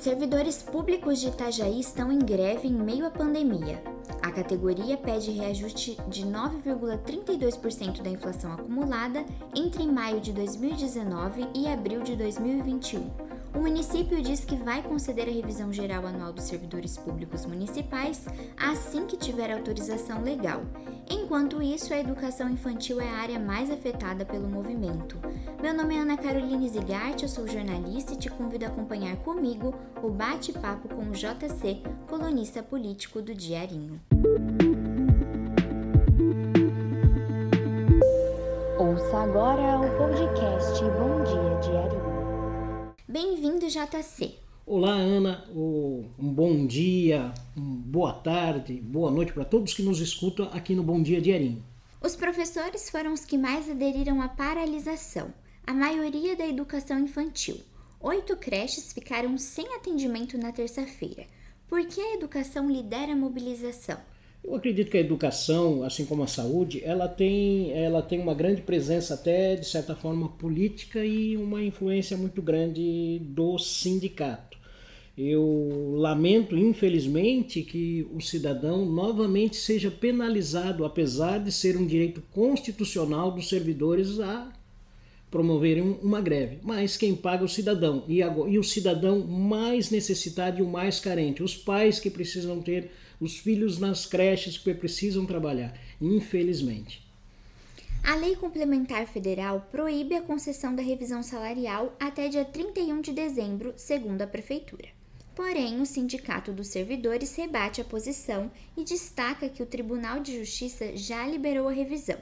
Servidores públicos de Itajaí estão em greve em meio à pandemia. A categoria pede reajuste de 9,32% da inflação acumulada entre maio de 2019 e abril de 2021 o município diz que vai conceder a revisão geral anual dos servidores públicos municipais assim que tiver autorização legal. Enquanto isso, a educação infantil é a área mais afetada pelo movimento. Meu nome é Ana Caroline Zigart, eu sou jornalista e te convido a acompanhar comigo o bate-papo com o JC, colunista político do Diarinho. Ouça agora o podcast Bom Dia Diarinho. Bem-vindo, JC. Olá, Ana. Um bom dia, uma boa tarde, boa noite para todos que nos escutam aqui no Bom Dia Diarinho. Os professores foram os que mais aderiram à paralisação, a maioria da educação infantil. Oito creches ficaram sem atendimento na terça-feira. Por que a educação lidera a mobilização? Eu acredito que a educação, assim como a saúde, ela tem, ela tem uma grande presença até, de certa forma, política e uma influência muito grande do sindicato. Eu lamento, infelizmente, que o cidadão novamente seja penalizado, apesar de ser um direito constitucional dos servidores a promoverem uma greve. Mas quem paga é o cidadão, e, e o cidadão mais necessitado e o mais carente, os pais que precisam ter os filhos nas creches que precisam trabalhar, infelizmente. A Lei Complementar Federal proíbe a concessão da revisão salarial até dia 31 de dezembro, segundo a Prefeitura. Porém, o Sindicato dos Servidores rebate a posição e destaca que o Tribunal de Justiça já liberou a revisão.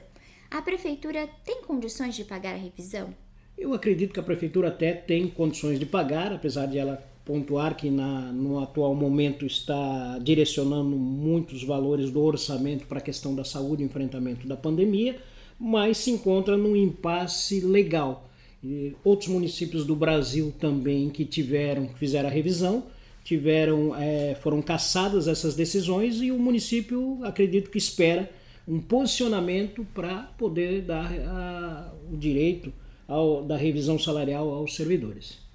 A Prefeitura tem condições de pagar a revisão? Eu acredito que a Prefeitura até tem condições de pagar, apesar de ela pontuar que na, no atual momento está direcionando muitos valores do orçamento para a questão da saúde e enfrentamento da pandemia, mas se encontra num impasse legal. E outros municípios do Brasil também que tiveram, fizeram a revisão, tiveram, é, foram cassadas essas decisões e o município acredito que espera um posicionamento para poder dar a, o direito ao, da revisão salarial aos servidores.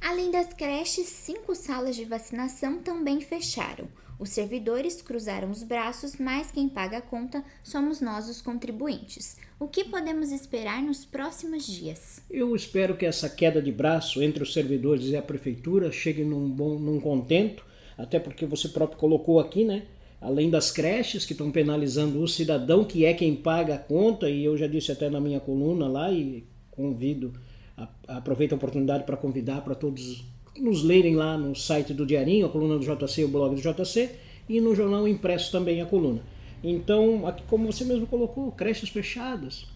Além das creches, cinco salas de vacinação também fecharam. Os servidores cruzaram os braços, mas quem paga a conta somos nós, os contribuintes. O que podemos esperar nos próximos dias? Eu espero que essa queda de braço entre os servidores e a prefeitura chegue num bom, num contento, até porque você próprio colocou aqui, né? Além das creches que estão penalizando o cidadão, que é quem paga a conta, e eu já disse até na minha coluna lá e convido aproveito a oportunidade para convidar para todos nos lerem lá no site do Diarinho, a coluna do JC, o blog do JC, e no jornal impresso também a coluna. Então, aqui, como você mesmo colocou, creches fechadas.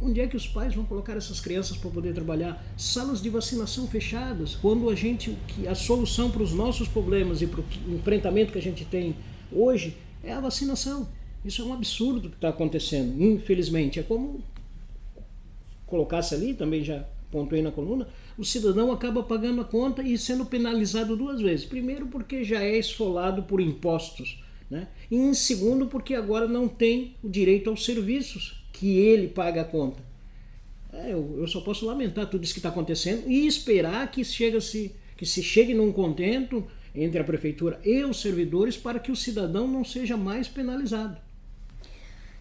Onde é que os pais vão colocar essas crianças para poder trabalhar? Salas de vacinação fechadas. Quando a gente, a solução para os nossos problemas e para o enfrentamento que a gente tem hoje é a vacinação. Isso é um absurdo que está acontecendo, infelizmente. É como colocasse ali, também já pontuei na coluna, o cidadão acaba pagando a conta e sendo penalizado duas vezes. Primeiro, porque já é esfolado por impostos, né? e em segundo, porque agora não tem o direito aos serviços que ele paga a conta. É, eu, eu, só posso lamentar tudo isso que está acontecendo e esperar que, chega -se, que se chegue num contento entre a prefeitura e os servidores para que o cidadão não seja mais penalizado.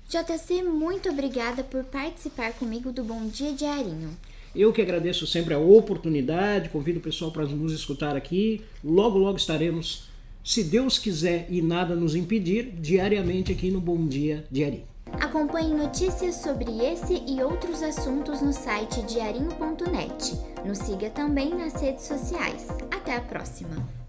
JC, muito obrigada por participar comigo do Bom Dia Diarinho. Eu que agradeço sempre a oportunidade, convido o pessoal para nos escutar aqui. Logo, logo estaremos, se Deus quiser e nada nos impedir, diariamente aqui no Bom Dia Diarinho. Acompanhe notícias sobre esse e outros assuntos no site diarinho.net. Nos siga também nas redes sociais. Até a próxima!